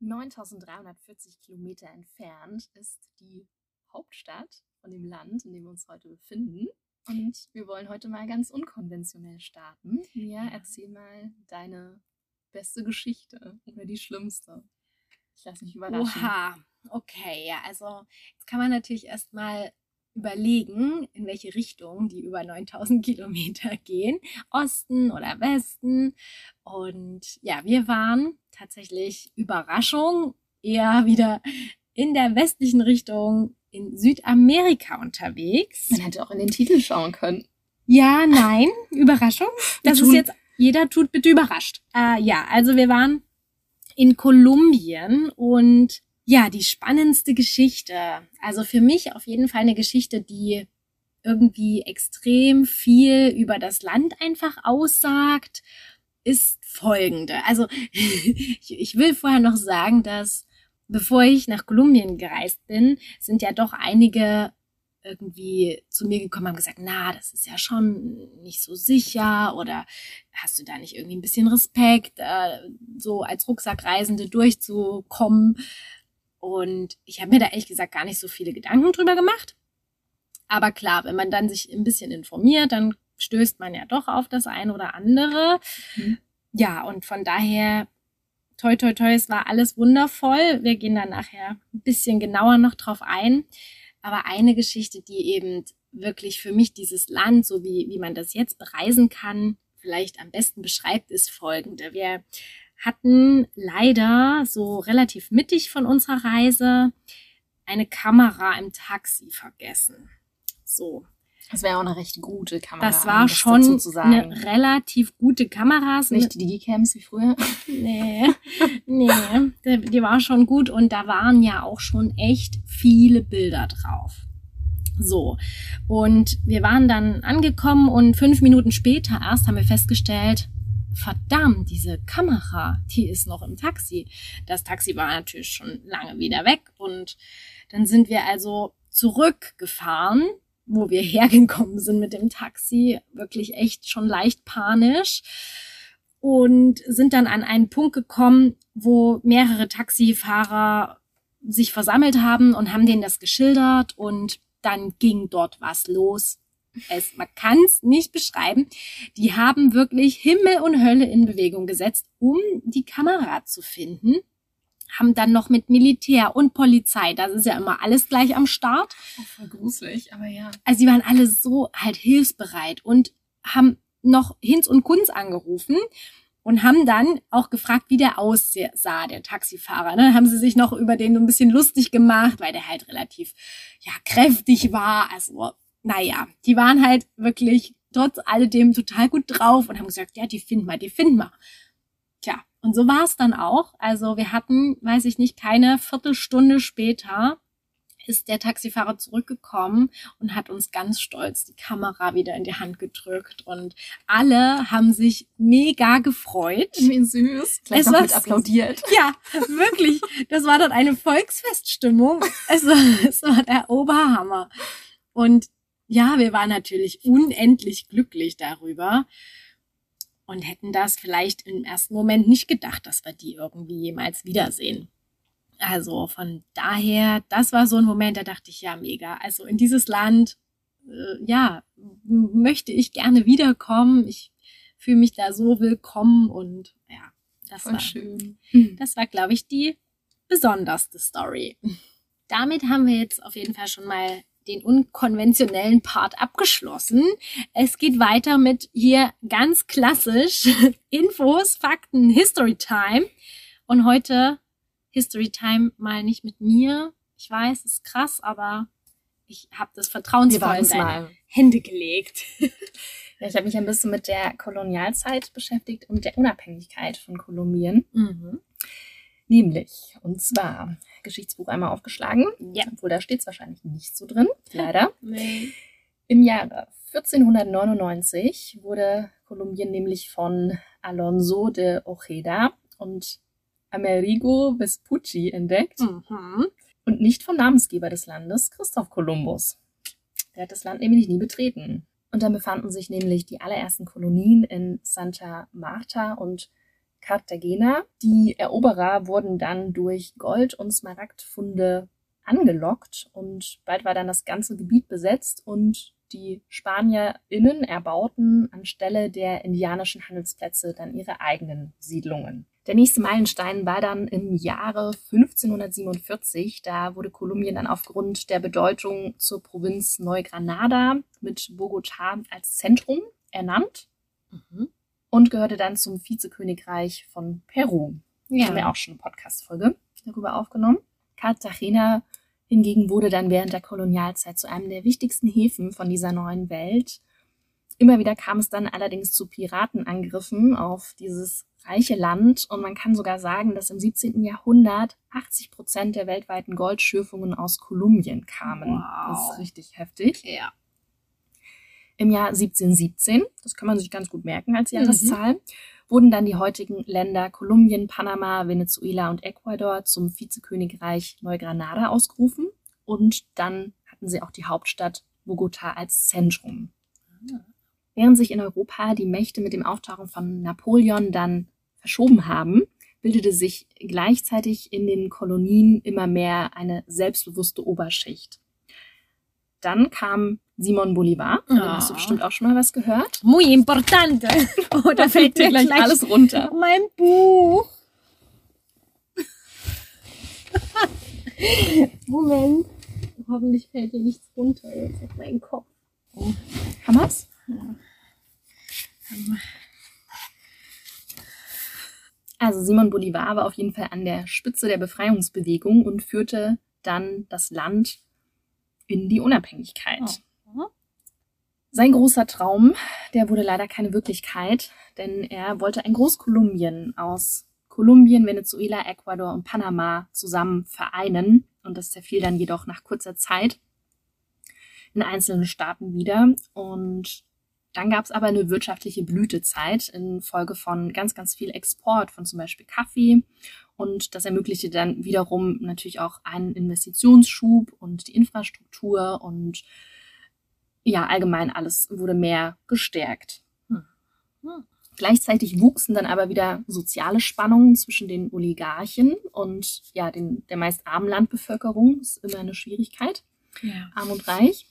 9340 Kilometer entfernt ist die Hauptstadt von dem Land, in dem wir uns heute befinden. Und wir wollen heute mal ganz unkonventionell starten. Mia, erzähl mal deine beste Geschichte oder die schlimmste. Ich lasse mich überraschen. Oha, okay, ja, also jetzt kann man natürlich erstmal überlegen, in welche Richtung die über 9000 Kilometer gehen, Osten oder Westen. Und ja, wir waren tatsächlich Überraschung eher wieder in der westlichen Richtung in Südamerika unterwegs. Man hätte auch in den Titel schauen können. Ja, nein, Überraschung. Das ist jetzt, jeder tut bitte überrascht. Äh, ja, also wir waren in Kolumbien und ja, die spannendste Geschichte. Also für mich auf jeden Fall eine Geschichte, die irgendwie extrem viel über das Land einfach aussagt, ist folgende. Also ich will vorher noch sagen, dass bevor ich nach Kolumbien gereist bin, sind ja doch einige irgendwie zu mir gekommen haben gesagt, na, das ist ja schon nicht so sicher oder hast du da nicht irgendwie ein bisschen Respekt, äh, so als Rucksackreisende durchzukommen? Und ich habe mir da ehrlich gesagt gar nicht so viele Gedanken drüber gemacht. Aber klar, wenn man dann sich ein bisschen informiert, dann stößt man ja doch auf das eine oder andere. Mhm. Ja, und von daher, toi, toi, toi, es war alles wundervoll. Wir gehen dann nachher ein bisschen genauer noch drauf ein. Aber eine Geschichte, die eben wirklich für mich dieses Land, so wie, wie man das jetzt bereisen kann, vielleicht am besten beschreibt, ist folgende. Wir hatten leider so relativ mittig von unserer Reise eine Kamera im Taxi vergessen. So. Das wäre auch eine recht gute Kamera. Das war das schon eine relativ gute Kamera. Nicht die Digicams wie früher? Nee, nee, die war schon gut und da waren ja auch schon echt viele Bilder drauf. So. Und wir waren dann angekommen und fünf Minuten später erst haben wir festgestellt, verdammt, diese Kamera, die ist noch im Taxi. Das Taxi war natürlich schon lange wieder weg und dann sind wir also zurückgefahren, wo wir hergekommen sind mit dem Taxi, wirklich echt schon leicht panisch. Und sind dann an einen Punkt gekommen, wo mehrere Taxifahrer sich versammelt haben und haben denen das geschildert und dann ging dort was los es, man kann es nicht beschreiben. Die haben wirklich Himmel und Hölle in Bewegung gesetzt, um die Kamera zu finden. Haben dann noch mit Militär und Polizei, das ist ja immer alles gleich am Start. Oh, voll gruselig, aber ja. Also sie waren alle so halt hilfsbereit und haben noch Hinz und Kunz angerufen und haben dann auch gefragt, wie der aussah, der Taxifahrer. Ne? Haben sie sich noch über den so ein bisschen lustig gemacht, weil der halt relativ ja kräftig war. Also naja, die waren halt wirklich trotz alledem total gut drauf und haben gesagt, ja, die finden wir, die finden wir. Tja, und so war es dann auch. Also wir hatten, weiß ich nicht, keine Viertelstunde später ist der Taxifahrer zurückgekommen und hat uns ganz stolz die Kamera wieder in die Hand gedrückt und alle haben sich mega gefreut. Wie süß. Gleich es noch mit applaudiert. Ja, wirklich. Das war dann eine Volksfeststimmung. Es war, es war der Oberhammer. Und ja, wir waren natürlich unendlich glücklich darüber und hätten das vielleicht im ersten Moment nicht gedacht, dass wir die irgendwie jemals wiedersehen. Also von daher, das war so ein Moment, da dachte ich, ja, mega. Also in dieses Land, äh, ja, möchte ich gerne wiederkommen. Ich fühle mich da so willkommen und ja, das Voll war schön. Das war, glaube ich, die besonderste Story. Damit haben wir jetzt auf jeden Fall schon mal den unkonventionellen Part abgeschlossen. Es geht weiter mit hier ganz klassisch Infos, Fakten, History Time. Und heute History Time mal nicht mit mir. Ich weiß, ist krass, aber ich habe das vertrauensvoll in deine mal. Hände gelegt. Ja, ich habe mich ein bisschen mit der Kolonialzeit beschäftigt und der Unabhängigkeit von Kolumbien. Mhm. Nämlich, und zwar, Geschichtsbuch einmal aufgeschlagen. Ja. Obwohl da steht es wahrscheinlich nicht so drin, leider. Nee. Im Jahre 1499 wurde Kolumbien nämlich von Alonso de Ojeda und Amerigo Vespucci entdeckt. Mhm. Und nicht vom Namensgeber des Landes, Christoph Kolumbus. Der hat das Land nämlich nie betreten. Und dann befanden sich nämlich die allerersten Kolonien in Santa Marta und Cartagena. Die Eroberer wurden dann durch Gold- und Smaragdfunde angelockt und bald war dann das ganze Gebiet besetzt und die SpanierInnen erbauten anstelle der indianischen Handelsplätze dann ihre eigenen Siedlungen. Der nächste Meilenstein war dann im Jahre 1547. Da wurde Kolumbien dann aufgrund der Bedeutung zur Provinz Neugranada mit Bogotá als Zentrum ernannt mhm. Und gehörte dann zum Vizekönigreich von Peru. Ja. Haben wir auch schon eine Podcast-Folge darüber aufgenommen. Cartagena hingegen wurde dann während der Kolonialzeit zu einem der wichtigsten Häfen von dieser neuen Welt. Immer wieder kam es dann allerdings zu Piratenangriffen auf dieses reiche Land und man kann sogar sagen, dass im 17. Jahrhundert 80 Prozent der weltweiten Goldschürfungen aus Kolumbien kamen. Wow. Das ist richtig heftig. Ja. Im Jahr 1717, das kann man sich ganz gut merken als Jahreszahl, mhm. wurden dann die heutigen Länder Kolumbien, Panama, Venezuela und Ecuador zum Vizekönigreich Neugranada ausgerufen und dann hatten sie auch die Hauptstadt Bogota als Zentrum. Ah. Während sich in Europa die Mächte mit dem Auftauchen von Napoleon dann verschoben haben, bildete sich gleichzeitig in den Kolonien immer mehr eine selbstbewusste Oberschicht. Dann kam Simon Bolivar. Oh. Da hast du bestimmt auch schon mal was gehört. Muy importante. Oh, da fällt dir gleich, gleich alles runter. Mein Buch. Moment. Hoffentlich fällt dir nichts runter jetzt auf meinen Kopf. Oh. Wir's? Ja. Also Simon Bolivar war auf jeden Fall an der Spitze der Befreiungsbewegung und führte dann das Land in die Unabhängigkeit. Oh. Sein großer Traum, der wurde leider keine Wirklichkeit, denn er wollte ein Großkolumbien aus Kolumbien, Venezuela, Ecuador und Panama zusammen vereinen. Und das zerfiel dann jedoch nach kurzer Zeit in einzelnen Staaten wieder. Und dann gab es aber eine wirtschaftliche Blütezeit in Folge von ganz, ganz viel Export von zum Beispiel Kaffee. Und das ermöglichte dann wiederum natürlich auch einen Investitionsschub und die Infrastruktur und ja, allgemein alles wurde mehr gestärkt. Hm. Hm. Gleichzeitig wuchsen dann aber wieder soziale Spannungen zwischen den Oligarchen und ja, den, der meist armen Landbevölkerung. Das ist immer eine Schwierigkeit. Ja. Arm und reich.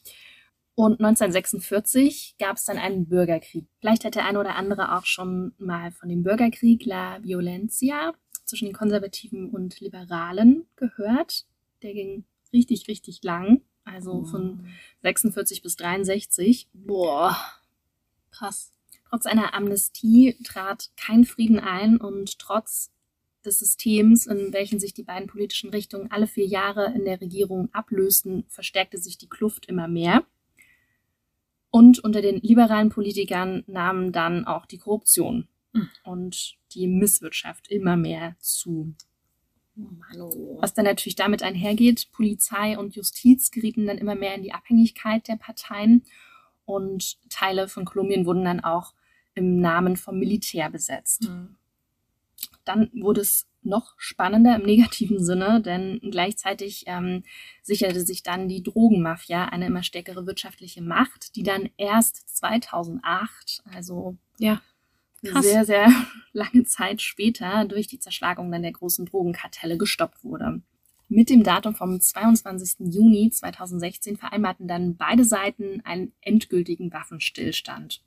Und 1946 gab es dann einen Bürgerkrieg. Vielleicht hat der eine oder andere auch schon mal von dem Bürgerkrieg La Violencia zwischen den Konservativen und Liberalen gehört. Der ging richtig, richtig lang. Also von 46 bis 63. Boah, krass. Trotz einer Amnestie trat kein Frieden ein und trotz des Systems, in welchem sich die beiden politischen Richtungen alle vier Jahre in der Regierung ablösten, verstärkte sich die Kluft immer mehr. Und unter den liberalen Politikern nahmen dann auch die Korruption mhm. und die Misswirtschaft immer mehr zu. Was dann natürlich damit einhergeht, Polizei und Justiz gerieten dann immer mehr in die Abhängigkeit der Parteien und Teile von Kolumbien wurden dann auch im Namen vom Militär besetzt. Mhm. Dann wurde es noch spannender im negativen Sinne, denn gleichzeitig ähm, sicherte sich dann die Drogenmafia eine immer stärkere wirtschaftliche Macht, die dann erst 2008, also ja, Krass. sehr, sehr lange Zeit später durch die Zerschlagung dann der großen Drogenkartelle gestoppt wurde. Mit dem Datum vom 22. Juni 2016 vereinbarten dann beide Seiten einen endgültigen Waffenstillstand.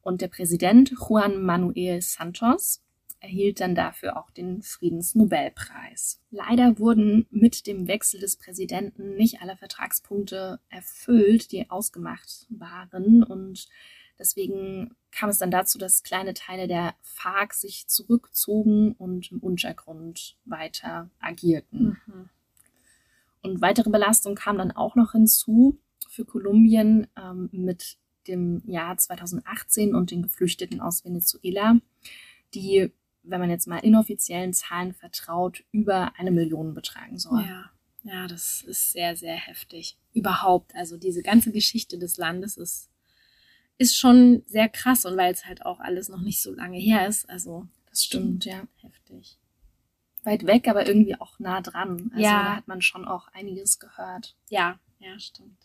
Und der Präsident Juan Manuel Santos erhielt dann dafür auch den Friedensnobelpreis. Leider wurden mit dem Wechsel des Präsidenten nicht alle Vertragspunkte erfüllt, die ausgemacht waren und deswegen kam es dann dazu, dass kleine Teile der FARC sich zurückzogen und im Untergrund weiter agierten. Mhm. Und weitere Belastung kam dann auch noch hinzu für Kolumbien ähm, mit dem Jahr 2018 und den Geflüchteten aus Venezuela, die wenn man jetzt mal inoffiziellen Zahlen vertraut, über eine Million betragen soll. Ja. Ja, das ist sehr, sehr heftig. Überhaupt. Also diese ganze Geschichte des Landes ist, ist schon sehr krass und weil es halt auch alles noch nicht so lange her ist. Also das stimmt, ja. Heftig. Weit weg, aber irgendwie auch nah dran. Also ja. da hat man schon auch einiges gehört. Ja, ja, stimmt.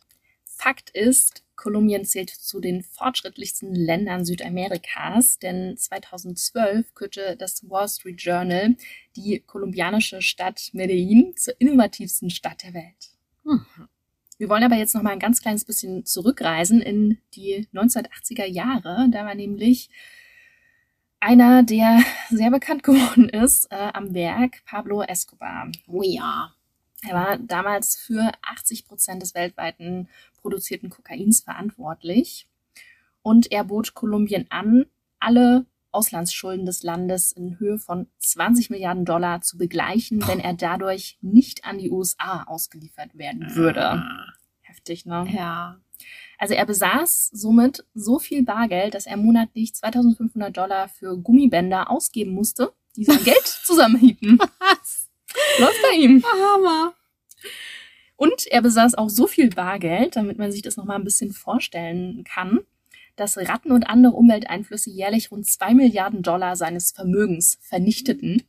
Fakt ist, Kolumbien zählt zu den fortschrittlichsten Ländern Südamerikas, denn 2012 kürte das Wall Street Journal die kolumbianische Stadt Medellin zur innovativsten Stadt der Welt. Mhm. Wir wollen aber jetzt noch mal ein ganz kleines bisschen zurückreisen in die 1980er Jahre. Da war nämlich einer, der sehr bekannt geworden ist äh, am Werk, Pablo Escobar. Oh ja. Er war damals für 80 Prozent des weltweiten produzierten Kokains verantwortlich. Und er bot Kolumbien an, alle Auslandsschulden des Landes in Höhe von 20 Milliarden Dollar zu begleichen, wenn er dadurch nicht an die USA ausgeliefert werden würde. Ah. Heftig, ne? Ja. Also er besaß somit so viel Bargeld, dass er monatlich 2500 Dollar für Gummibänder ausgeben musste, die sein Geld zusammenhielten. Was? Läuft bei ihm. Hammer. Und er besaß auch so viel Bargeld, damit man sich das nochmal ein bisschen vorstellen kann, dass Ratten und andere Umwelteinflüsse jährlich rund zwei Milliarden Dollar seines Vermögens vernichteten.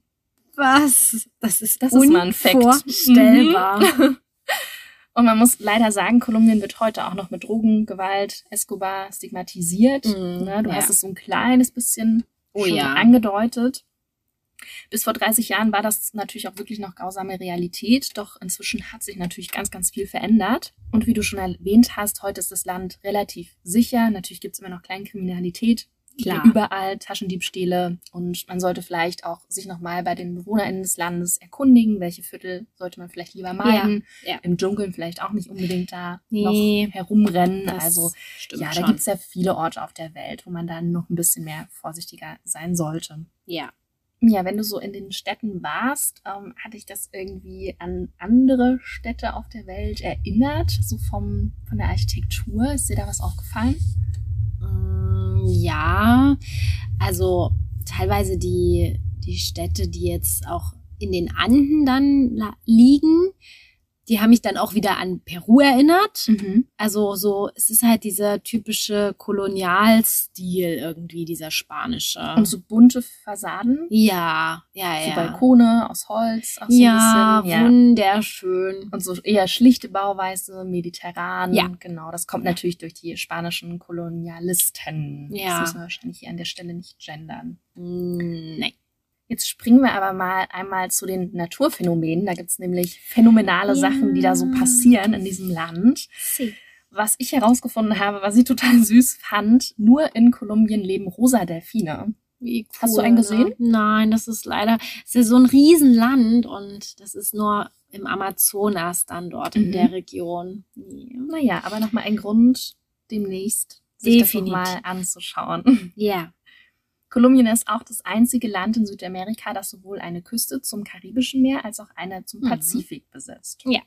Was? Das ist das ist mal ein Fakt. Vorstellbar. Mhm. Und man muss leider sagen, Kolumbien wird heute auch noch mit Drogengewalt, Escobar stigmatisiert. Mm, ne? Du ja. hast es so ein kleines bisschen oh, ja. angedeutet. Bis vor 30 Jahren war das natürlich auch wirklich noch grausame Realität, doch inzwischen hat sich natürlich ganz, ganz viel verändert. Und wie du schon erwähnt hast, heute ist das Land relativ sicher. Natürlich gibt es immer noch Kleinkriminalität, Klar. überall Taschendiebstähle und man sollte vielleicht auch sich nochmal bei den BewohnerInnen des Landes erkundigen, welche Viertel sollte man vielleicht lieber meiden. Ja, ja. Im Dunkeln vielleicht auch nicht unbedingt da nee, noch herumrennen. Also ja, da gibt es ja viele Orte auf der Welt, wo man dann noch ein bisschen mehr vorsichtiger sein sollte. Ja. Ja, wenn du so in den Städten warst, ähm, hatte ich das irgendwie an andere Städte auf der Welt erinnert, so vom, von der Architektur. Ist dir da was aufgefallen? Mm, ja, also teilweise die, die Städte, die jetzt auch in den Anden dann liegen, die haben mich dann auch wieder an Peru erinnert. Mhm. Also so, es ist halt dieser typische Kolonialstil irgendwie, dieser spanische. Und so bunte Fassaden? Ja, ja, ja. So Balkone aus Holz. Auch so ja, bisschen, ja, wunderschön. Und so eher schlichte Bauweise, mediterran. Ja. Genau, das kommt natürlich durch die spanischen Kolonialisten. Ja. Das müssen wir wahrscheinlich hier an der Stelle nicht gendern. Mm, nee. Jetzt springen wir aber mal einmal zu den Naturphänomenen. Da gibt's nämlich phänomenale ja. Sachen, die da so passieren in diesem Land. Sie. Was ich herausgefunden habe, was ich total süß fand, nur in Kolumbien leben rosa Delfine. Wie cool, Hast du einen gesehen? Ne? Nein, das ist leider, es ist so ein Riesenland und das ist nur im Amazonas dann dort mhm. in der Region. Ja. Naja, aber nochmal ein Grund, demnächst sich Definitiv. das mal anzuschauen. Ja. Kolumbien ist auch das einzige Land in Südamerika, das sowohl eine Küste zum Karibischen Meer als auch eine zum mhm. Pazifik besitzt. Ja.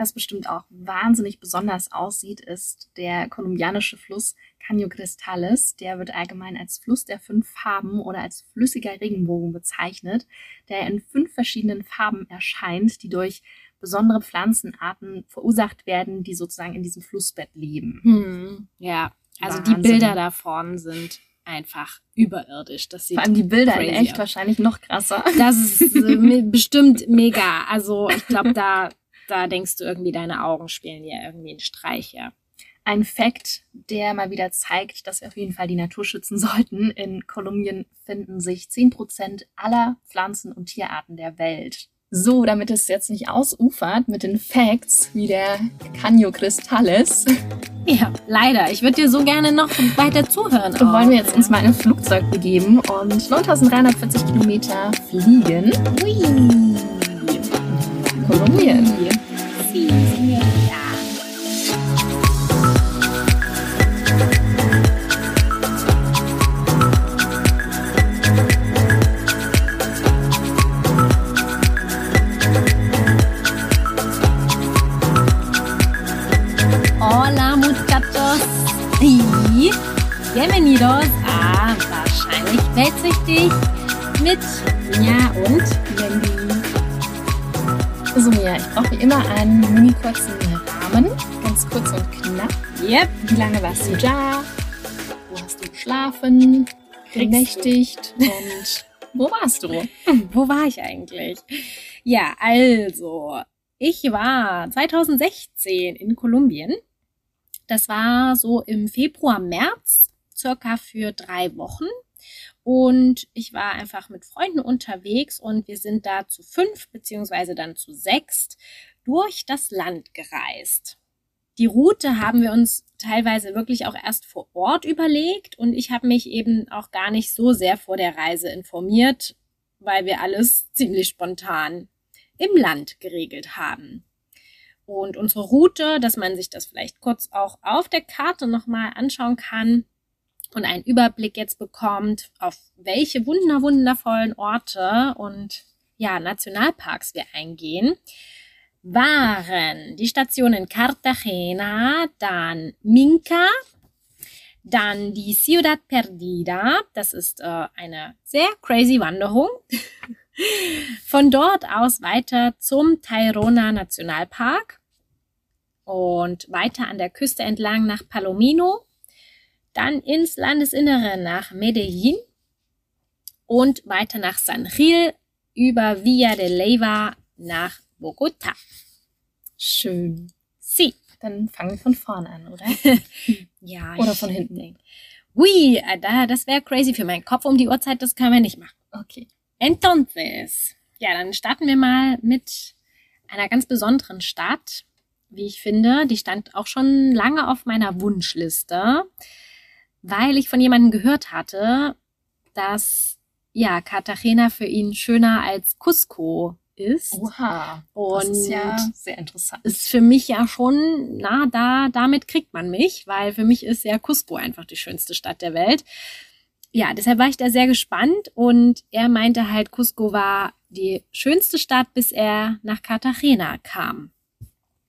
Was bestimmt auch wahnsinnig besonders aussieht, ist der kolumbianische Fluss Caño Cristales. Der wird allgemein als Fluss der fünf Farben oder als flüssiger Regenbogen bezeichnet, der in fünf verschiedenen Farben erscheint, die durch besondere Pflanzenarten verursacht werden, die sozusagen in diesem Flussbett leben. Hm, ja, also Wahnsinn. die Bilder davon sind einfach überirdisch. Das sieht Vor allem die Bilder in echt wahrscheinlich noch krasser. Das ist äh, bestimmt mega. Also ich glaube, da, da denkst du irgendwie, deine Augen spielen dir irgendwie einen Streich, ja. Ein Fakt, der mal wieder zeigt, dass wir auf jeden Fall die Natur schützen sollten. In Kolumbien finden sich zehn Prozent aller Pflanzen- und Tierarten der Welt. So, damit es jetzt nicht ausufert mit den Facts wie der Canyo Cristales. Ja, leider. Ich würde dir so gerne noch weiter zuhören. Und wollen wir jetzt uns mal in ein Flugzeug begeben und 9340 Kilometer fliegen. Ui. Kolumbien. Sie, lange warst du da? Wo hast du geschlafen? Genächtigt? Und wo warst du? Wo war ich eigentlich? Ja, also, ich war 2016 in Kolumbien Das war so im Februar, März, circa für drei Wochen. Und ich war einfach mit Freunden unterwegs und wir sind da zu fünf beziehungsweise dann zu sechs durch das Land gereist. Die Route haben wir uns teilweise wirklich auch erst vor Ort überlegt und ich habe mich eben auch gar nicht so sehr vor der Reise informiert, weil wir alles ziemlich spontan im Land geregelt haben. Und unsere Route, dass man sich das vielleicht kurz auch auf der Karte nochmal anschauen kann und einen Überblick jetzt bekommt, auf welche wunder wundervollen Orte und ja, Nationalparks wir eingehen waren die Stationen Cartagena, dann Minca, dann die Ciudad Perdida. Das ist äh, eine sehr crazy Wanderung. Von dort aus weiter zum Tayrona Nationalpark und weiter an der Küste entlang nach Palomino, dann ins Landesinnere nach Medellin und weiter nach San Gil über Villa de Leyva nach Bogota. Schön. Sie. Dann fangen wir von vorne an, oder? ja. Oder von hinten. Ui, äh, da, das wäre crazy für meinen Kopf um die Uhrzeit, das können wir nicht machen. Okay. Entonces. Ja, dann starten wir mal mit einer ganz besonderen Stadt, wie ich finde. Die stand auch schon lange auf meiner Wunschliste, weil ich von jemandem gehört hatte, dass ja Cartagena für ihn schöner als Cusco ist. Oha. Und das ist ja sehr interessant. Ist für mich ja schon, na, da, damit kriegt man mich, weil für mich ist ja Cusco einfach die schönste Stadt der Welt. Ja, deshalb war ich da sehr gespannt und er meinte halt, Cusco war die schönste Stadt, bis er nach Cartagena kam.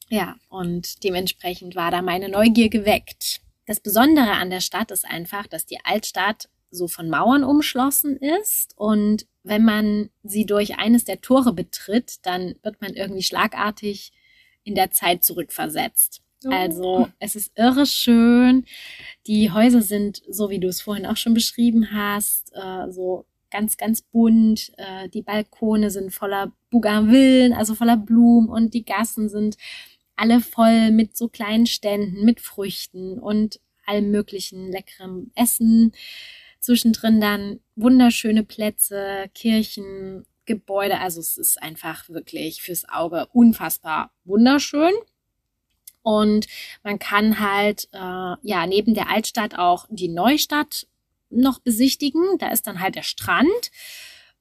Ja, und dementsprechend war da meine Neugier geweckt. Das Besondere an der Stadt ist einfach, dass die Altstadt so von Mauern umschlossen ist und wenn man sie durch eines der Tore betritt, dann wird man irgendwie schlagartig in der Zeit zurückversetzt. Oh. Also es ist irre schön. Die Häuser sind, so wie du es vorhin auch schon beschrieben hast, äh, so ganz, ganz bunt. Äh, die Balkone sind voller Bougainvillen, also voller Blumen und die Gassen sind alle voll mit so kleinen Ständen, mit Früchten und allem möglichen leckerem Essen. Zwischendrin dann wunderschöne Plätze, Kirchen, Gebäude. Also es ist einfach wirklich fürs Auge unfassbar wunderschön. Und man kann halt äh, ja neben der Altstadt auch die Neustadt noch besichtigen. Da ist dann halt der Strand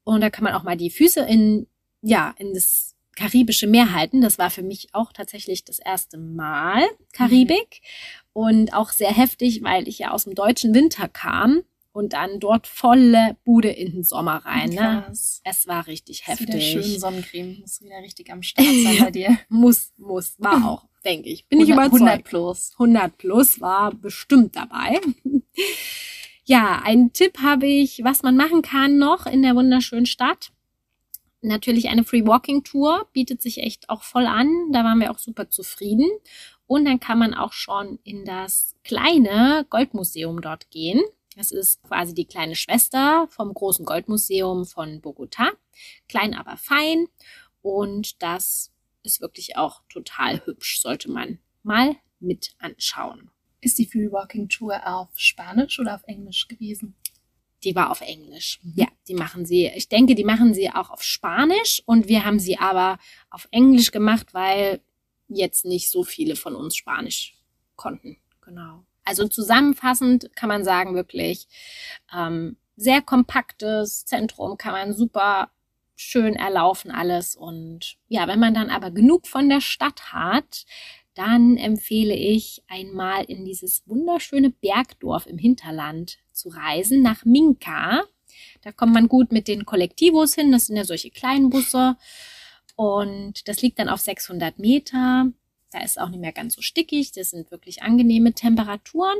und da kann man auch mal die Füße in ja in das karibische Meer halten. Das war für mich auch tatsächlich das erste Mal Karibik mhm. und auch sehr heftig, weil ich ja aus dem deutschen Winter kam und dann dort volle Bude in den Sommer rein. Ne? Es war richtig heftig. Wieder schön Sonnencreme, muss wieder richtig am Start sein bei dir. muss, muss, war auch, denke ich. Bin 100, ich überzeugt. 100 plus. 100 plus war bestimmt dabei. ja, ein Tipp habe ich, was man machen kann noch in der wunderschönen Stadt. Natürlich eine Free Walking Tour bietet sich echt auch voll an. Da waren wir auch super zufrieden. Und dann kann man auch schon in das kleine Goldmuseum dort gehen. Das ist quasi die kleine Schwester vom großen Goldmuseum von Bogota. Klein, aber fein. Und das ist wirklich auch total hübsch. Sollte man mal mit anschauen. Ist die Free Walking Tour auf Spanisch oder auf Englisch gewesen? Die war auf Englisch. Mhm. Ja, die machen sie. Ich denke, die machen sie auch auf Spanisch und wir haben sie aber auf Englisch gemacht, weil jetzt nicht so viele von uns Spanisch konnten. Genau. Also zusammenfassend kann man sagen, wirklich ähm, sehr kompaktes Zentrum, kann man super schön erlaufen alles. Und ja, wenn man dann aber genug von der Stadt hat, dann empfehle ich einmal in dieses wunderschöne Bergdorf im Hinterland zu reisen, nach Minka. Da kommt man gut mit den Kollektivos hin, das sind ja solche kleinen Busse. Und das liegt dann auf 600 Meter. Da ist auch nicht mehr ganz so stickig. Das sind wirklich angenehme Temperaturen.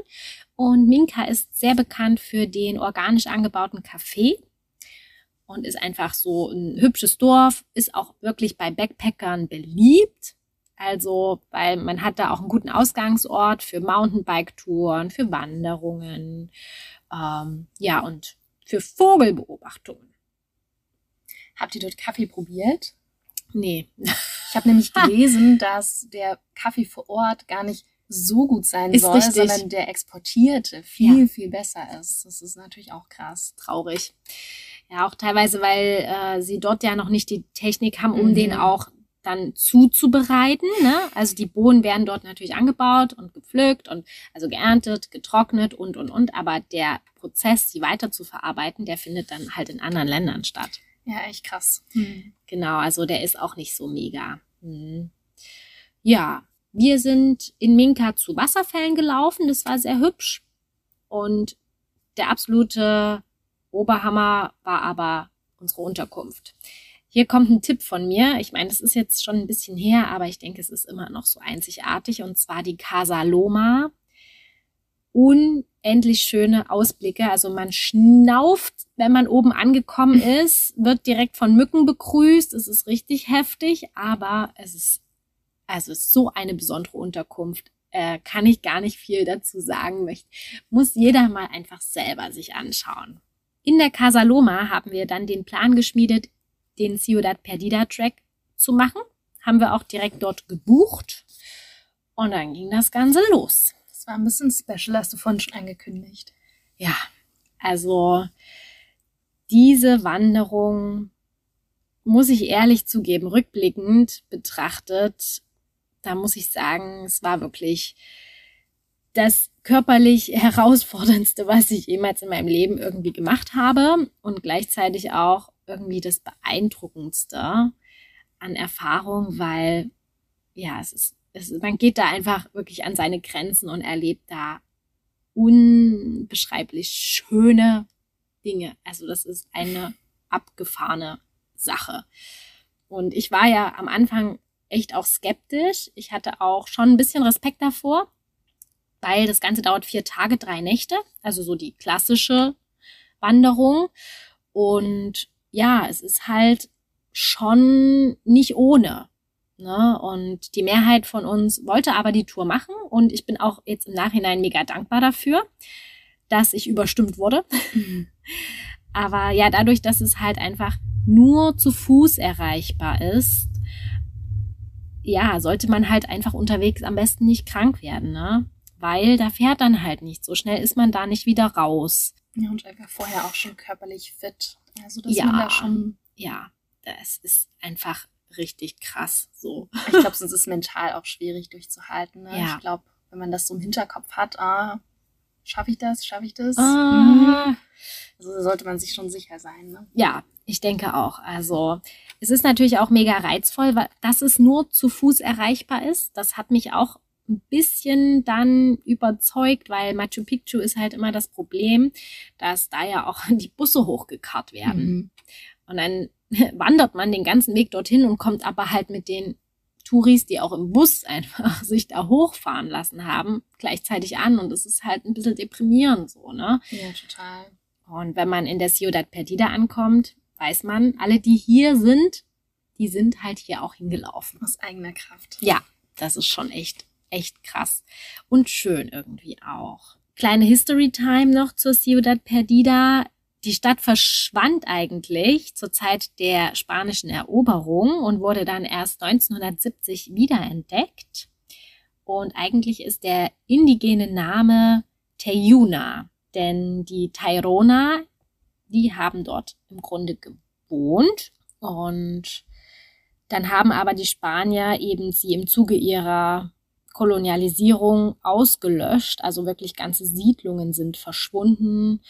Und Minka ist sehr bekannt für den organisch angebauten Kaffee und ist einfach so ein hübsches Dorf, ist auch wirklich bei Backpackern beliebt. Also, weil man hat da auch einen guten Ausgangsort für Mountainbike-Touren, für Wanderungen, ähm, ja, und für Vogelbeobachtungen. Habt ihr dort Kaffee probiert? Nee. Ich habe nämlich gelesen, dass der Kaffee vor Ort gar nicht so gut sein ist soll, richtig. sondern der exportierte viel, ja. viel besser ist. Das ist natürlich auch krass. Traurig. Ja, auch teilweise, weil äh, sie dort ja noch nicht die Technik haben, um mhm. den auch dann zuzubereiten. Ne? Also die Bohnen werden dort natürlich angebaut und gepflückt und also geerntet, getrocknet und und und. Aber der Prozess, sie weiter zu verarbeiten, der findet dann halt in anderen Ländern statt. Ja, echt krass. Mhm. Genau, also der ist auch nicht so mega. Mhm. Ja, wir sind in Minka zu Wasserfällen gelaufen. Das war sehr hübsch. Und der absolute Oberhammer war aber unsere Unterkunft. Hier kommt ein Tipp von mir. Ich meine, es ist jetzt schon ein bisschen her, aber ich denke, es ist immer noch so einzigartig. Und zwar die Casa Loma. Unendlich schöne Ausblicke. Also man schnauft, wenn man oben angekommen ist, wird direkt von Mücken begrüßt. Es ist richtig heftig, aber es ist, also ist so eine besondere Unterkunft. Äh, kann ich gar nicht viel dazu sagen. Möchte, muss jeder mal einfach selber sich anschauen. In der Casa Loma haben wir dann den Plan geschmiedet, den Ciudad Perdida Track zu machen. Haben wir auch direkt dort gebucht. Und dann ging das Ganze los. War ein bisschen special, hast du vorhin schon angekündigt. Ja, also diese Wanderung, muss ich ehrlich zugeben, rückblickend betrachtet, da muss ich sagen, es war wirklich das körperlich herausforderndste, was ich jemals in meinem Leben irgendwie gemacht habe und gleichzeitig auch irgendwie das beeindruckendste an Erfahrung, weil ja, es ist, es, man geht da einfach wirklich an seine Grenzen und erlebt da unbeschreiblich schöne Dinge. Also das ist eine abgefahrene Sache. Und ich war ja am Anfang echt auch skeptisch. Ich hatte auch schon ein bisschen Respekt davor, weil das Ganze dauert vier Tage, drei Nächte. Also so die klassische Wanderung. Und ja, es ist halt schon nicht ohne. Ne? Und die Mehrheit von uns wollte aber die Tour machen und ich bin auch jetzt im Nachhinein mega dankbar dafür, dass ich überstimmt wurde. Mhm. aber ja, dadurch, dass es halt einfach nur zu Fuß erreichbar ist, ja, sollte man halt einfach unterwegs am besten nicht krank werden, ne? Weil da fährt dann halt nicht. So schnell ist man da nicht wieder raus. Ja, und einfach vorher auch schon körperlich fit. Also das ja, da schon. Ja, das ist einfach richtig krass. So. Ich glaube, sonst ist mental auch schwierig durchzuhalten. Ne? Ja. Ich glaube, wenn man das so im Hinterkopf hat, ah, schaffe ich das, schaffe ich das? Ah. Also sollte man sich schon sicher sein. Ne? Ja, ich denke auch. Also es ist natürlich auch mega reizvoll, weil dass es nur zu Fuß erreichbar ist. Das hat mich auch ein bisschen dann überzeugt, weil Machu Picchu ist halt immer das Problem, dass da ja auch die Busse hochgekarrt werden. Mhm. Und dann wandert man den ganzen Weg dorthin und kommt aber halt mit den Touris, die auch im Bus einfach sich da hochfahren lassen haben, gleichzeitig an. Und es ist halt ein bisschen deprimierend so, ne? Ja, total. Und wenn man in der Ciudad Perdida ankommt, weiß man, alle, die hier sind, die sind halt hier auch hingelaufen. Aus eigener Kraft. Ja, das ist schon echt echt krass und schön irgendwie auch. Kleine History Time noch zur Ciudad Perdida. Die Stadt verschwand eigentlich zur Zeit der spanischen Eroberung und wurde dann erst 1970 wiederentdeckt. Und eigentlich ist der indigene Name Teyuna, denn die Tairona, die haben dort im Grunde gewohnt und dann haben aber die Spanier eben sie im Zuge ihrer Kolonialisierung ausgelöscht. Also wirklich ganze Siedlungen sind verschwunden.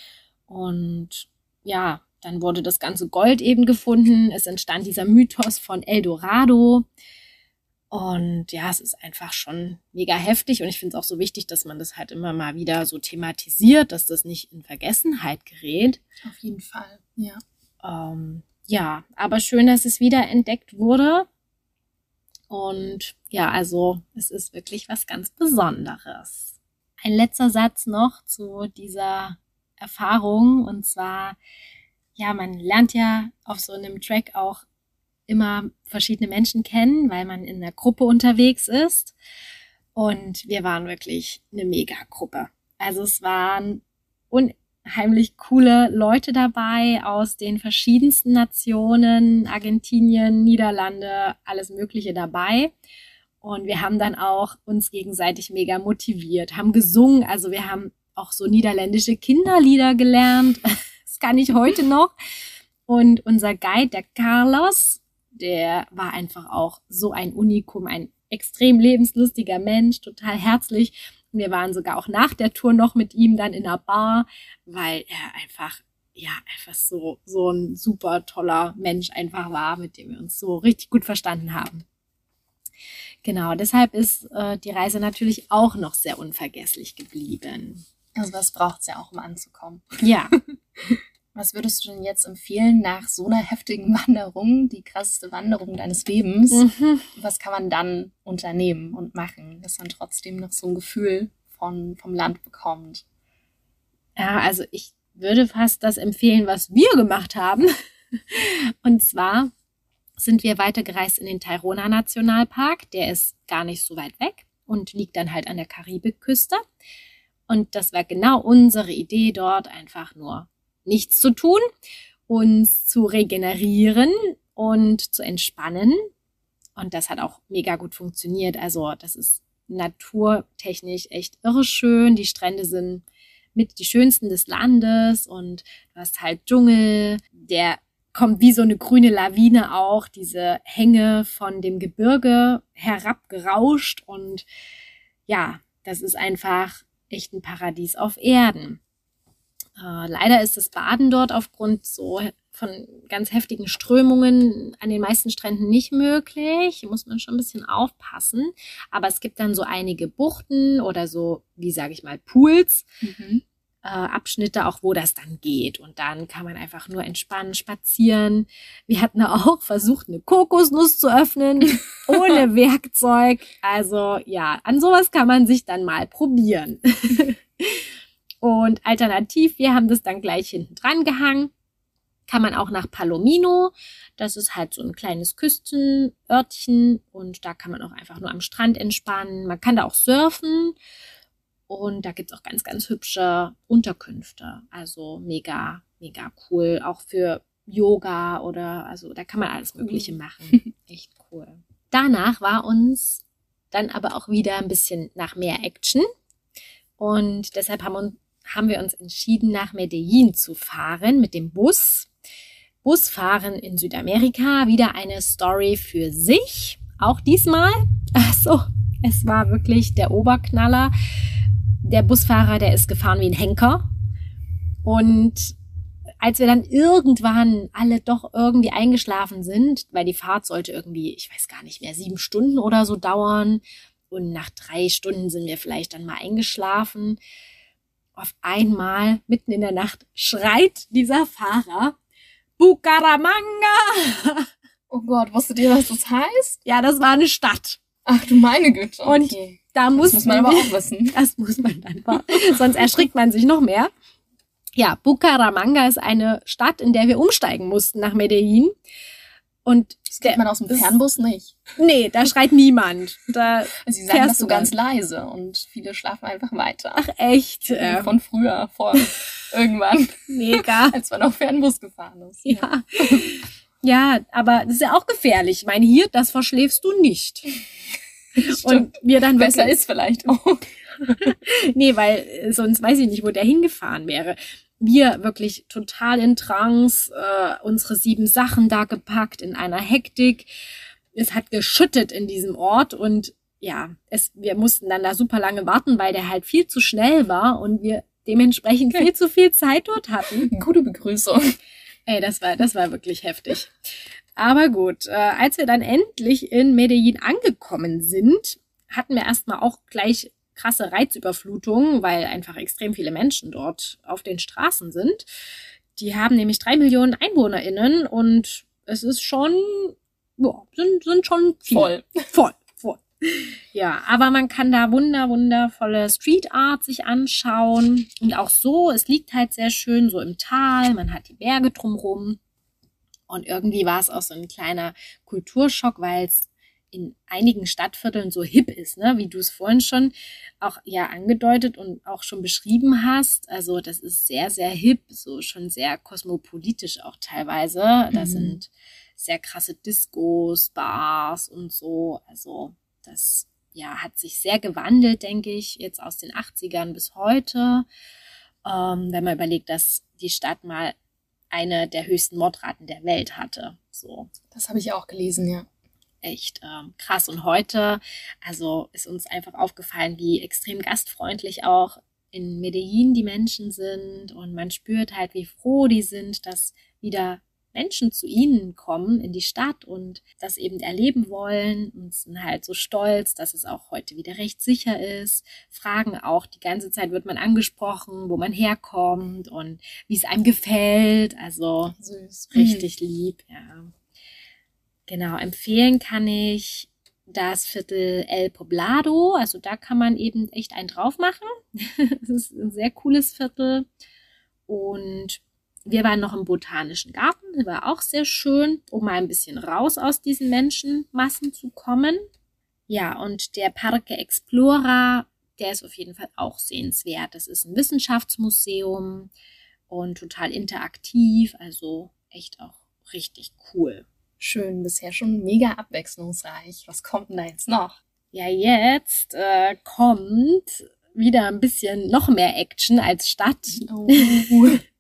Und ja, dann wurde das ganze Gold eben gefunden. Es entstand dieser Mythos von Eldorado. Und ja, es ist einfach schon mega heftig und ich finde es auch so wichtig, dass man das halt immer mal wieder so thematisiert, dass das nicht in Vergessenheit gerät. Auf jeden Fall, ja. Ähm, ja, aber schön, dass es wieder entdeckt wurde. Und ja, also es ist wirklich was ganz Besonderes. Ein letzter Satz noch zu dieser Erfahrung und zwar, ja, man lernt ja auf so einem Track auch immer verschiedene Menschen kennen, weil man in einer Gruppe unterwegs ist. Und wir waren wirklich eine Mega-Gruppe. Also es waren un heimlich coole Leute dabei aus den verschiedensten Nationen, Argentinien, Niederlande, alles Mögliche dabei. Und wir haben dann auch uns gegenseitig mega motiviert, haben gesungen. Also wir haben auch so niederländische Kinderlieder gelernt. Das kann ich heute noch. Und unser Guide, der Carlos, der war einfach auch so ein Unikum, ein extrem lebenslustiger Mensch, total herzlich. Wir waren sogar auch nach der Tour noch mit ihm dann in der Bar, weil er einfach, ja, einfach so, so ein super toller Mensch einfach war, mit dem wir uns so richtig gut verstanden haben. Genau, deshalb ist äh, die Reise natürlich auch noch sehr unvergesslich geblieben. Also was braucht es ja auch, um anzukommen. Ja. Was würdest du denn jetzt empfehlen nach so einer heftigen Wanderung, die krasseste Wanderung deines Lebens? Mhm. Was kann man dann unternehmen und machen, dass man trotzdem noch so ein Gefühl von, vom Land bekommt? Ja, also ich würde fast das empfehlen, was wir gemacht haben. Und zwar sind wir weitergereist in den Tairona Nationalpark. Der ist gar nicht so weit weg und liegt dann halt an der Karibikküste. Und das war genau unsere Idee dort, einfach nur nichts zu tun, uns zu regenerieren und zu entspannen. Und das hat auch mega gut funktioniert. Also das ist naturtechnisch echt irre schön. Die Strände sind mit die schönsten des Landes und du hast halt Dschungel, der kommt wie so eine grüne Lawine auch, diese Hänge von dem Gebirge herabgerauscht und ja, das ist einfach echt Paradies auf Erden. Äh, leider ist das Baden dort aufgrund so von ganz heftigen Strömungen an den meisten Stränden nicht möglich. Muss man schon ein bisschen aufpassen. Aber es gibt dann so einige Buchten oder so, wie sage ich mal, Pools. Mhm. Äh, Abschnitte auch, wo das dann geht. Und dann kann man einfach nur entspannen, spazieren. Wir hatten auch versucht, eine Kokosnuss zu öffnen, ohne Werkzeug. Also ja, an sowas kann man sich dann mal probieren. Und alternativ, wir haben das dann gleich hinten dran gehangen. Kann man auch nach Palomino. Das ist halt so ein kleines Küstenörtchen und da kann man auch einfach nur am Strand entspannen. Man kann da auch surfen und da gibt's auch ganz, ganz hübsche Unterkünfte. Also mega, mega cool. Auch für Yoga oder also da kann man alles Mögliche machen. Echt cool. Danach war uns dann aber auch wieder ein bisschen nach mehr Action. Und deshalb haben, haben wir uns entschieden, nach Medellin zu fahren mit dem Bus. Busfahren in Südamerika, wieder eine Story für sich. Auch diesmal. Also, es war wirklich der Oberknaller. Der Busfahrer, der ist gefahren wie ein Henker. Und als wir dann irgendwann alle doch irgendwie eingeschlafen sind, weil die Fahrt sollte irgendwie, ich weiß gar nicht mehr, sieben Stunden oder so dauern. Und nach drei Stunden sind wir vielleicht dann mal eingeschlafen auf einmal mitten in der Nacht schreit dieser Fahrer Bucaramanga. Oh Gott, wusstet ihr, was das heißt? Ja, das war eine Stadt. Ach du meine Güte. Okay. Und da muss, das muss man aber auch wissen. Das muss man dann aber. Sonst erschrickt man sich noch mehr. Ja, Bucaramanga ist eine Stadt, in der wir umsteigen mussten nach Medellin. Und das kennt man aus dem Fernbus nicht. Nee, da schreit niemand. Da Sie sagen das so ganz leise und viele schlafen einfach weiter. Ach echt? Von früher, vor irgendwann. Mega. Als man auf Fernbus gefahren ist. Ja. Ja, aber das ist ja auch gefährlich. Ich meine, hier, das verschläfst du nicht. Und wir dann besser ist vielleicht auch. nee, weil sonst weiß ich nicht, wo der hingefahren wäre wir wirklich total in Trance, äh, unsere sieben Sachen da gepackt in einer Hektik. Es hat geschüttet in diesem Ort und ja, es, wir mussten dann da super lange warten, weil der halt viel zu schnell war und wir dementsprechend viel zu viel Zeit dort hatten. Gute Begrüßung. Ey, das war, das war wirklich heftig. Aber gut, äh, als wir dann endlich in Medellin angekommen sind, hatten wir erstmal auch gleich krasse Reizüberflutung, weil einfach extrem viele Menschen dort auf den Straßen sind. Die haben nämlich drei Millionen EinwohnerInnen und es ist schon, ja, sind, sind schon viele. voll. Voll, voll. Ja, aber man kann da wunder, wundervolle Street Art sich anschauen. Und auch so, es liegt halt sehr schön so im Tal, man hat die Berge drumrum. Und irgendwie war es auch so ein kleiner Kulturschock, weil es in einigen Stadtvierteln so hip ist, ne? wie du es vorhin schon auch ja angedeutet und auch schon beschrieben hast. Also das ist sehr, sehr hip, so schon sehr kosmopolitisch auch teilweise. Da mhm. sind sehr krasse Discos, Bars und so. Also das ja, hat sich sehr gewandelt, denke ich, jetzt aus den 80ern bis heute. Ähm, wenn man überlegt, dass die Stadt mal eine der höchsten Mordraten der Welt hatte. So. Das habe ich auch gelesen, ja. Echt ähm, krass. Und heute, also ist uns einfach aufgefallen, wie extrem gastfreundlich auch in Medellin die Menschen sind und man spürt halt, wie froh die sind, dass wieder Menschen zu ihnen kommen in die Stadt und das eben erleben wollen und sind halt so stolz, dass es auch heute wieder recht sicher ist. Fragen auch, die ganze Zeit wird man angesprochen, wo man herkommt und wie es einem gefällt. Also Süß. richtig lieb, ja. Genau, empfehlen kann ich das Viertel El Poblado. Also da kann man eben echt einen drauf machen. das ist ein sehr cooles Viertel. Und wir waren noch im Botanischen Garten, das war auch sehr schön, um mal ein bisschen raus aus diesen Menschenmassen zu kommen. Ja, und der Parque Explora, der ist auf jeden Fall auch sehenswert. Das ist ein Wissenschaftsmuseum und total interaktiv, also echt auch richtig cool. Schön, bisher schon mega abwechslungsreich. Was kommt denn da jetzt noch? Ja, jetzt äh, kommt wieder ein bisschen noch mehr Action als Stadt. Oh.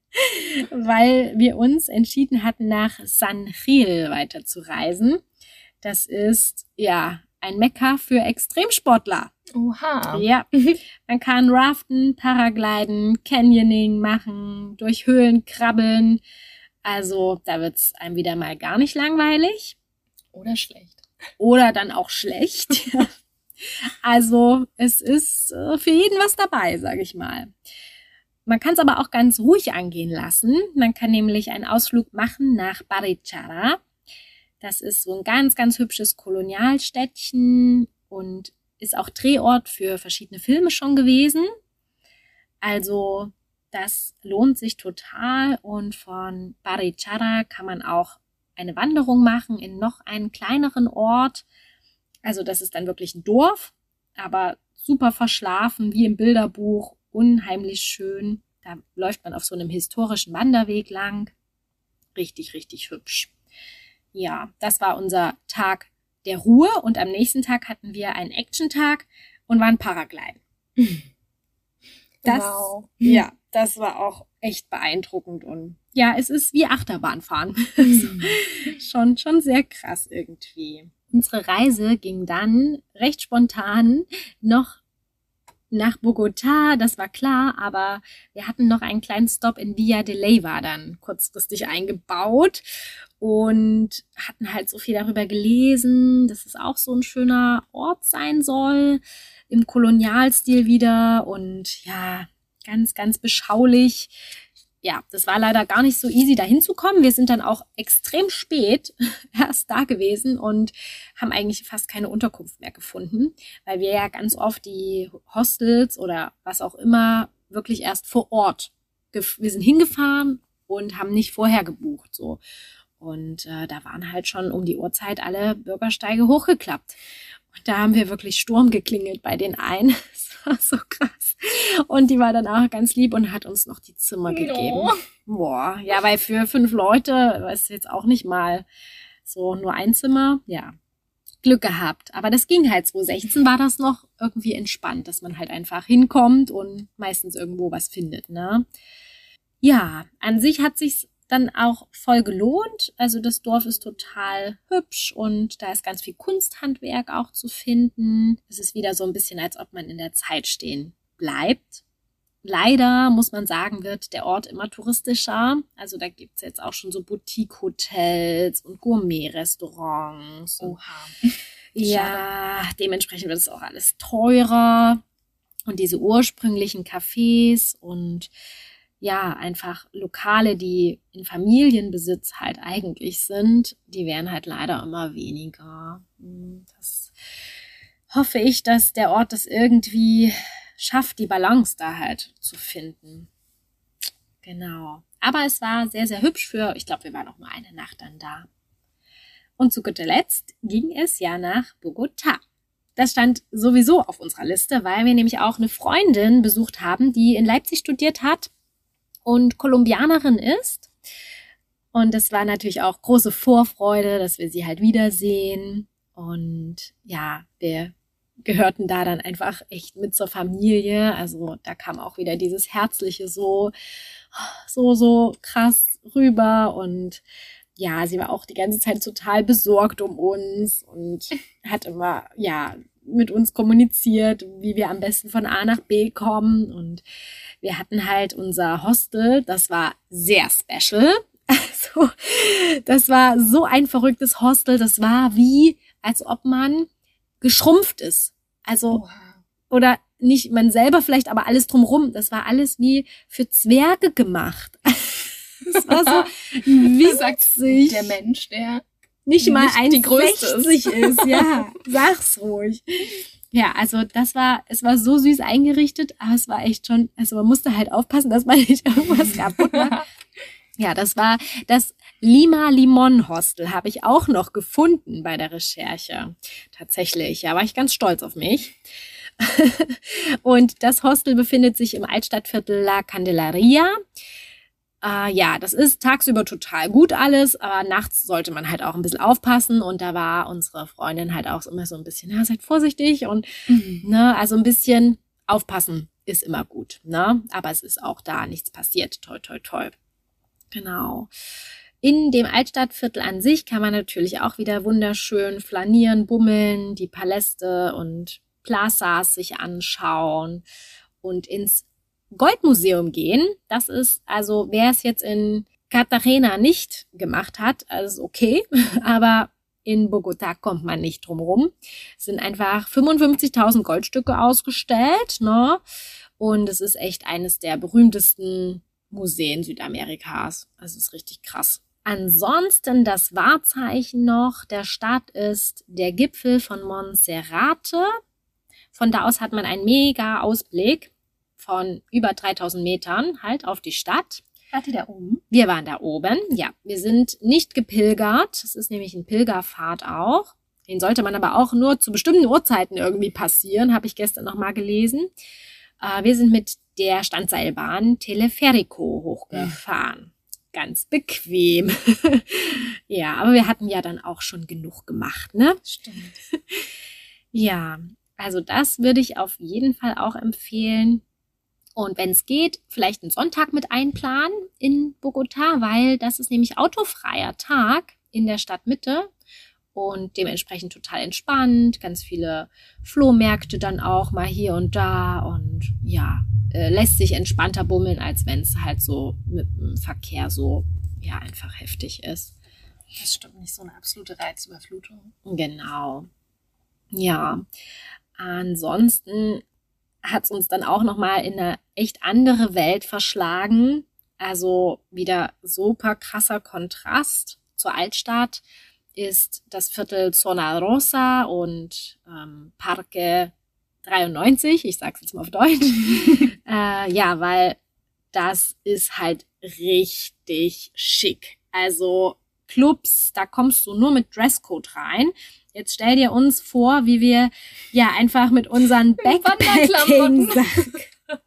weil wir uns entschieden hatten, nach San Gil weiterzureisen. Das ist ja ein Mekka für Extremsportler. Oha. Ja, man kann Raften, Paragliden, Canyoning machen, durch Höhlen krabbeln. Also da wird's einem wieder mal gar nicht langweilig. Oder schlecht. Oder dann auch schlecht. also es ist äh, für jeden was dabei, sage ich mal. Man kann es aber auch ganz ruhig angehen lassen. Man kann nämlich einen Ausflug machen nach Barichara. Das ist so ein ganz, ganz hübsches Kolonialstädtchen und ist auch Drehort für verschiedene Filme schon gewesen. Also das lohnt sich total und von Barichara kann man auch eine Wanderung machen in noch einen kleineren Ort. Also das ist dann wirklich ein Dorf, aber super verschlafen, wie im Bilderbuch unheimlich schön. Da läuft man auf so einem historischen Wanderweg lang. Richtig, richtig hübsch. Ja, das war unser Tag der Ruhe und am nächsten Tag hatten wir einen Action-Tag und waren Paragliden. Das, wow. ja, das war auch echt beeindruckend und ja, es ist wie Achterbahnfahren. Mhm. schon, schon sehr krass irgendwie. Unsere Reise ging dann recht spontan noch nach Bogota, das war klar, aber wir hatten noch einen kleinen Stop in Villa de Leyva dann kurzfristig eingebaut und hatten halt so viel darüber gelesen, dass es auch so ein schöner Ort sein soll, im Kolonialstil wieder und ja, ganz, ganz beschaulich ja, das war leider gar nicht so easy, da hinzukommen. Wir sind dann auch extrem spät erst da gewesen und haben eigentlich fast keine Unterkunft mehr gefunden, weil wir ja ganz oft die Hostels oder was auch immer wirklich erst vor Ort. Wir sind hingefahren und haben nicht vorher gebucht, so. Und äh, da waren halt schon um die Uhrzeit alle Bürgersteige hochgeklappt. Und da haben wir wirklich Sturm geklingelt bei den einen. War so krass. Und die war dann auch ganz lieb und hat uns noch die Zimmer gegeben. Boah, ja, weil für fünf Leute ist jetzt auch nicht mal so nur ein Zimmer. Ja, Glück gehabt. Aber das ging halt. 2016 war das noch irgendwie entspannt, dass man halt einfach hinkommt und meistens irgendwo was findet, ne? Ja, an sich hat sich's dann auch voll gelohnt. Also das Dorf ist total hübsch und da ist ganz viel Kunsthandwerk auch zu finden. Es ist wieder so ein bisschen, als ob man in der Zeit stehen bleibt. Leider muss man sagen, wird der Ort immer touristischer. Also da gibt's jetzt auch schon so Boutique-Hotels und Gourmet-Restaurants. Oha. Ja, dementsprechend wird es auch alles teurer. Und diese ursprünglichen Cafés und ja, einfach Lokale, die in Familienbesitz halt eigentlich sind, die werden halt leider immer weniger. Hm, das hoffe ich, dass der Ort das irgendwie schafft, die Balance da halt zu finden. Genau. Aber es war sehr, sehr hübsch für, ich glaube, wir waren auch nur eine Nacht dann da. Und zu guter Letzt ging es ja nach Bogota. Das stand sowieso auf unserer Liste, weil wir nämlich auch eine Freundin besucht haben, die in Leipzig studiert hat und Kolumbianerin ist. Und es war natürlich auch große Vorfreude, dass wir sie halt wiedersehen. Und ja, wir gehörten da dann einfach echt mit zur Familie. Also da kam auch wieder dieses Herzliche so, so, so krass rüber und ja, sie war auch die ganze Zeit total besorgt um uns und hat immer, ja, mit uns kommuniziert, wie wir am besten von A nach B kommen. Und wir hatten halt unser Hostel, das war sehr special. Also, das war so ein verrücktes Hostel. Das war wie, als ob man geschrumpft ist. Also, wow. oder nicht man selber vielleicht, aber alles drumrum. Das war alles wie für Zwerge gemacht. Das war so witzig. Der Mensch, der nicht, nicht mal 1,60 ist. Ja, sag's ruhig. Ja, also das war, es war so süß eingerichtet, aber es war echt schon, also man musste halt aufpassen, dass man nicht irgendwas kaputt macht. Ja, das war das Lima Limon Hostel, habe ich auch noch gefunden bei der Recherche. Tatsächlich, ja, war ich ganz stolz auf mich. und das Hostel befindet sich im Altstadtviertel La Candelaria. Äh, ja, das ist tagsüber total gut alles, aber nachts sollte man halt auch ein bisschen aufpassen. Und da war unsere Freundin halt auch immer so ein bisschen, ja, seid vorsichtig und mhm. ne, also ein bisschen aufpassen ist immer gut, ne? Aber es ist auch da nichts passiert. Toi, toi, toi. Genau. In dem Altstadtviertel an sich kann man natürlich auch wieder wunderschön flanieren, bummeln, die Paläste und Plazas sich anschauen und ins Goldmuseum gehen. Das ist also, wer es jetzt in Cartagena nicht gemacht hat, also okay, aber in Bogota kommt man nicht drum rum. Es sind einfach 55.000 Goldstücke ausgestellt, ne? Und es ist echt eines der berühmtesten Museen Südamerikas. Also ist richtig krass. Ansonsten das Wahrzeichen noch der Stadt ist der Gipfel von Monserrate. Von da aus hat man einen mega Ausblick von über 3000 Metern halt auf die Stadt. Wart ihr da oben? Wir waren da oben, ja. Wir sind nicht gepilgert. Das ist nämlich ein Pilgerpfad auch. Den sollte man aber auch nur zu bestimmten Uhrzeiten irgendwie passieren, habe ich gestern nochmal gelesen. Äh, wir sind mit der Standseilbahn Teleferico hochgefahren. Ganz bequem. ja, aber wir hatten ja dann auch schon genug gemacht, ne? Stimmt. ja, also das würde ich auf jeden Fall auch empfehlen. Und wenn es geht, vielleicht einen Sonntag mit einplanen in Bogota, weil das ist nämlich autofreier Tag in der Stadtmitte und dementsprechend total entspannt. Ganz viele Flohmärkte dann auch mal hier und da und ja, äh, lässt sich entspannter bummeln, als wenn es halt so mit dem Verkehr so ja einfach heftig ist. Das stimmt nicht so eine absolute Reizüberflutung. Genau. Ja. Ansonsten hat es uns dann auch nochmal in eine echt andere Welt verschlagen. Also wieder super krasser Kontrast zur Altstadt ist das Viertel Zona Rosa und ähm, Parque 93, ich sag's jetzt mal auf Deutsch. äh, ja, weil das ist halt richtig schick. Also Clubs, da kommst du nur mit Dresscode rein. Jetzt stell dir uns vor, wie wir ja einfach mit unseren Backpacking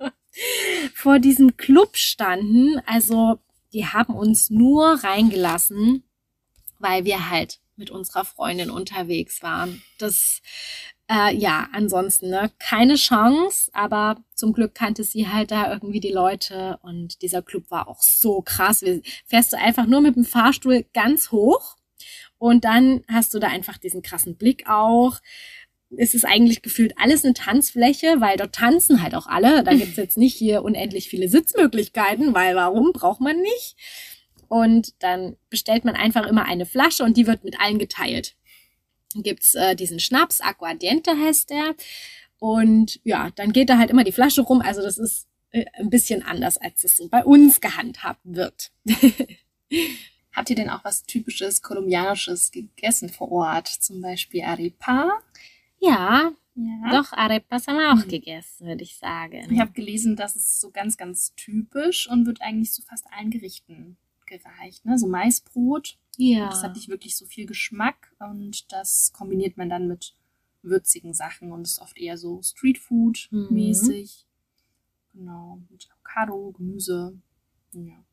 vor diesem Club standen. Also die haben uns nur reingelassen, weil wir halt mit unserer Freundin unterwegs waren. Das äh, ja, ansonsten ne, keine Chance, aber zum Glück kannte sie halt da irgendwie die Leute und dieser Club war auch so krass. Wir, fährst du einfach nur mit dem Fahrstuhl ganz hoch und dann hast du da einfach diesen krassen Blick auch. Es ist eigentlich gefühlt alles eine Tanzfläche, weil dort tanzen halt auch alle. Da gibt's jetzt nicht hier unendlich viele Sitzmöglichkeiten, weil warum braucht man nicht? Und dann bestellt man einfach immer eine Flasche und die wird mit allen geteilt. Dann gibt's äh, diesen Schnaps, Aquadiente heißt der. Und ja, dann geht da halt immer die Flasche rum. Also das ist äh, ein bisschen anders, als es so bei uns gehandhabt wird. Habt ihr denn auch was typisches kolumbianisches gegessen vor Ort? Zum Beispiel Arepa? Ja, ja. doch, Arepas haben wir auch mhm. gegessen, würde ich sagen. Ich habe gelesen, das ist so ganz, ganz typisch und wird eigentlich zu fast allen Gerichten gereicht. Ne? So Maisbrot. Ja. Das hat nicht wirklich so viel Geschmack und das kombiniert man dann mit würzigen Sachen und ist oft eher so Streetfood-mäßig. Mhm. Genau, mit Avocado, Gemüse. Ja.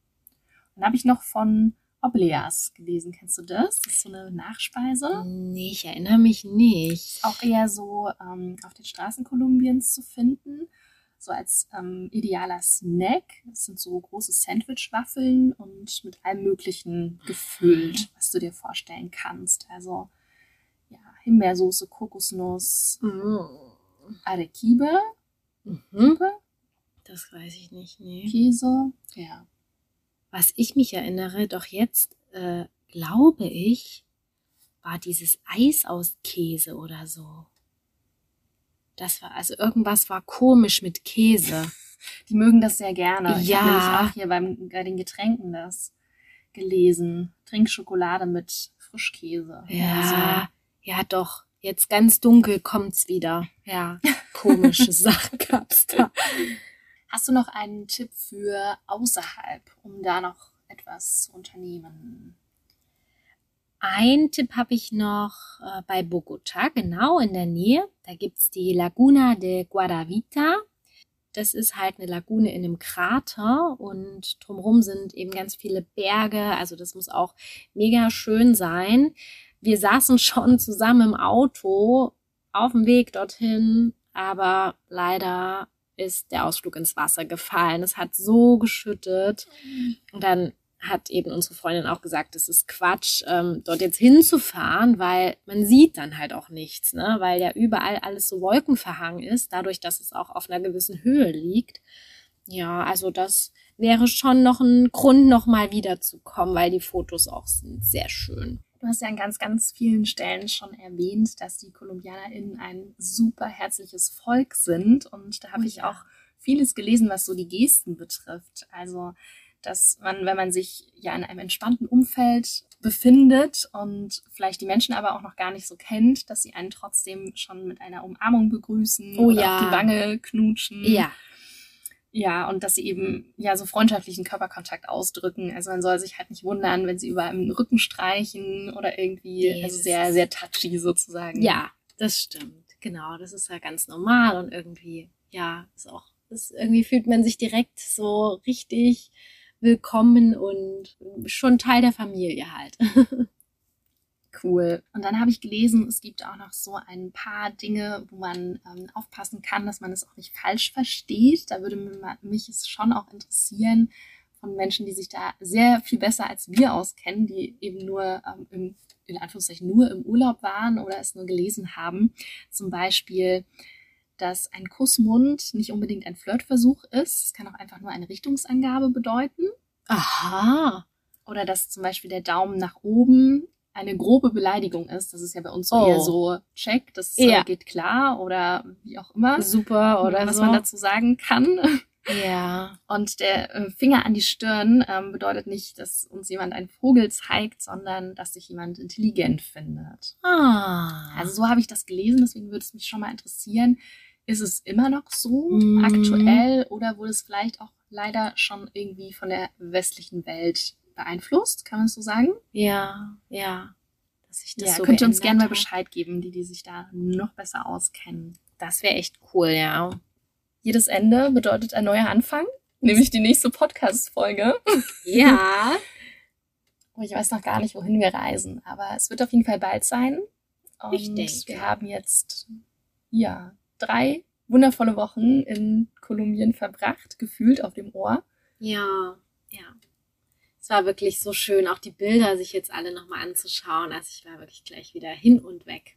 Dann habe ich noch von Obleas gelesen. Kennst du das? Das ist so eine Nachspeise. Nee, ich erinnere mich nicht. Ist auch eher so ähm, auf den Straßen Kolumbiens zu finden. So als ähm, idealer Snack. Das sind so große Sandwich-Waffeln und mit allem Möglichen gefüllt, was du dir vorstellen kannst. Also ja, Himbeersoße, Kokosnuss, mm. Arequipe. Mhm. Das weiß ich nicht. Nee. Käse. Ja was ich mich erinnere, doch jetzt äh, glaube ich, war dieses Eis aus Käse oder so. Das war, also irgendwas war komisch mit Käse. Die mögen das sehr gerne. Ich ja. auch hier beim, bei den Getränken das gelesen. Trinkschokolade mit Frischkäse. Ja, also. ja doch. Jetzt ganz dunkel kommt's wieder. Ja, komische Sachen gab's da. Hast du noch einen Tipp für außerhalb, um da noch etwas zu unternehmen? Ein Tipp habe ich noch äh, bei Bogota, genau in der Nähe. Da gibt es die Laguna de Guadavita. Das ist halt eine Lagune in einem Krater und drumherum sind eben ganz viele Berge. Also das muss auch mega schön sein. Wir saßen schon zusammen im Auto auf dem Weg dorthin, aber leider ist der Ausflug ins Wasser gefallen. Es hat so geschüttet. Und dann hat eben unsere Freundin auch gesagt, es ist Quatsch, ähm, dort jetzt hinzufahren, weil man sieht dann halt auch nichts, ne? weil ja überall alles so wolkenverhangen ist, dadurch, dass es auch auf einer gewissen Höhe liegt. Ja, also das wäre schon noch ein Grund, noch mal wiederzukommen, weil die Fotos auch sind sehr schön. Du hast ja an ganz, ganz vielen Stellen schon erwähnt, dass die KolumbianerInnen ein super herzliches Volk sind. Und da habe oh, ich ja. auch vieles gelesen, was so die Gesten betrifft. Also, dass man, wenn man sich ja in einem entspannten Umfeld befindet und vielleicht die Menschen aber auch noch gar nicht so kennt, dass sie einen trotzdem schon mit einer Umarmung begrüßen oh, oder ja. auf die Wange knutschen. Ja. Ja, und dass sie eben ja so freundschaftlichen Körperkontakt ausdrücken. Also man soll sich halt nicht wundern, wenn sie über den Rücken streichen oder irgendwie, yes. also sehr, sehr touchy sozusagen. Ja, das stimmt. Genau, das ist ja ganz normal und irgendwie, ja, ist auch, ist, irgendwie fühlt man sich direkt so richtig willkommen und schon Teil der Familie halt. cool. Und dann habe ich gelesen, es gibt auch noch so ein paar Dinge, wo man ähm, aufpassen kann, dass man es auch nicht falsch versteht. Da würde mich es schon auch interessieren von Menschen, die sich da sehr viel besser als wir auskennen, die eben nur ähm, im, in Anführungszeichen nur im Urlaub waren oder es nur gelesen haben. Zum Beispiel, dass ein Kussmund nicht unbedingt ein Flirtversuch ist. Es kann auch einfach nur eine Richtungsangabe bedeuten. Aha. Oder dass zum Beispiel der Daumen nach oben eine grobe Beleidigung ist. Das ist ja bei uns so oh. eher so check, das äh, ja. geht klar oder wie auch immer. Super oder was so. man dazu sagen kann. Ja. Und der äh, Finger an die Stirn ähm, bedeutet nicht, dass uns jemand einen Vogel zeigt, sondern dass sich jemand intelligent findet. Ah. Also so habe ich das gelesen, deswegen würde es mich schon mal interessieren. Ist es immer noch so mm. aktuell oder wurde es vielleicht auch leider schon irgendwie von der westlichen Welt beeinflusst, kann man es so sagen? Ja, ja. Dass ich das ja, so könnt ihr uns gerne mal Bescheid geben, die, die sich da noch besser auskennen. Das wäre echt cool, ja. Jedes Ende bedeutet ein neuer Anfang, nämlich die nächste Podcast-Folge. Ja. Und ich weiß noch gar nicht, wohin wir reisen, aber es wird auf jeden Fall bald sein. Und Richtig. wir haben jetzt, ja, drei wundervolle Wochen in Kolumbien verbracht, gefühlt auf dem Ohr. Ja, ja es war wirklich so schön, auch die Bilder sich jetzt alle nochmal anzuschauen. Also ich war wirklich gleich wieder hin und weg.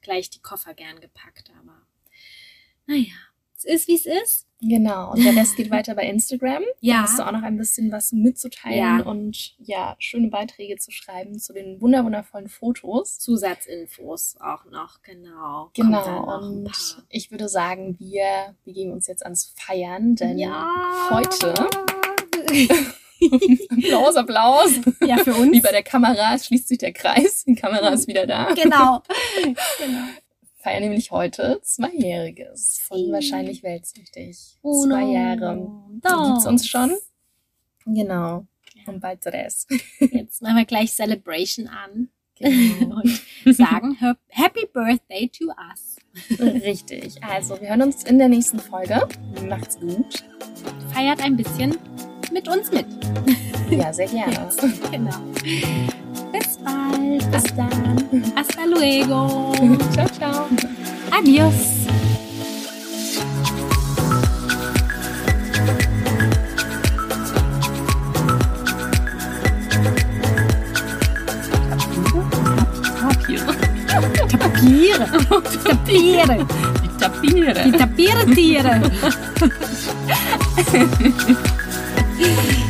Gleich die Koffer gern gepackt, aber naja, es ist, wie es ist. Genau, und der Rest geht weiter bei Instagram. Ja. Da hast du auch noch ein bisschen was mitzuteilen ja. und ja, schöne Beiträge zu schreiben zu den wunderwundervollen Fotos. Zusatzinfos auch noch, genau. Genau, und ich würde sagen, wir begeben uns jetzt ans Feiern, denn ja. heute Applaus, Applaus. Ja, für uns. Wie bei der Kamera, es schließt sich der Kreis, die Kamera ist wieder da. Genau. genau. Feiern nämlich heute Zweijähriges von wahrscheinlich weltsüchtig. Oh Zwei Jahre. Da gibt's uns schon. Genau. Und bald Rest. Jetzt machen wir gleich Celebration an. Genau. Und sagen Happy Birthday to us. Richtig. Also, wir hören uns in der nächsten Folge. Macht's gut. Feiert ein bisschen mit uns mit. Ja, sehr gerne. Ja, genau. Bis bald. Bis dann. Hasta luego. Chao, chao. Adiós. Tapir. Tapir. Tapir. Tapir. Tapir.